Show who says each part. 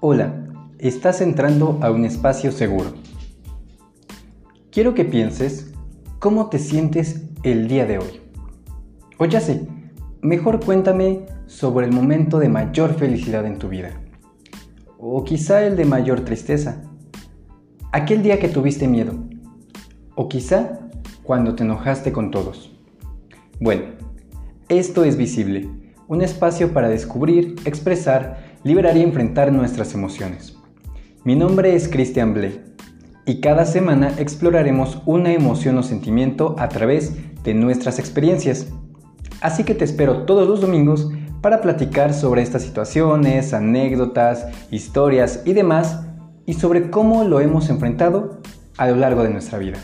Speaker 1: Hola, estás entrando a un espacio seguro. Quiero que pienses cómo te sientes el día de hoy. O ya sé, mejor cuéntame sobre el momento de mayor felicidad en tu vida. O quizá el de mayor tristeza. Aquel día que tuviste miedo. O quizá cuando te enojaste con todos. Bueno, esto es visible, un espacio para descubrir, expresar liberar y enfrentar nuestras emociones. Mi nombre es Christian Bley y cada semana exploraremos una emoción o sentimiento a través de nuestras experiencias. Así que te espero todos los domingos para platicar sobre estas situaciones, anécdotas, historias y demás y sobre cómo lo hemos enfrentado a lo largo de nuestra vida.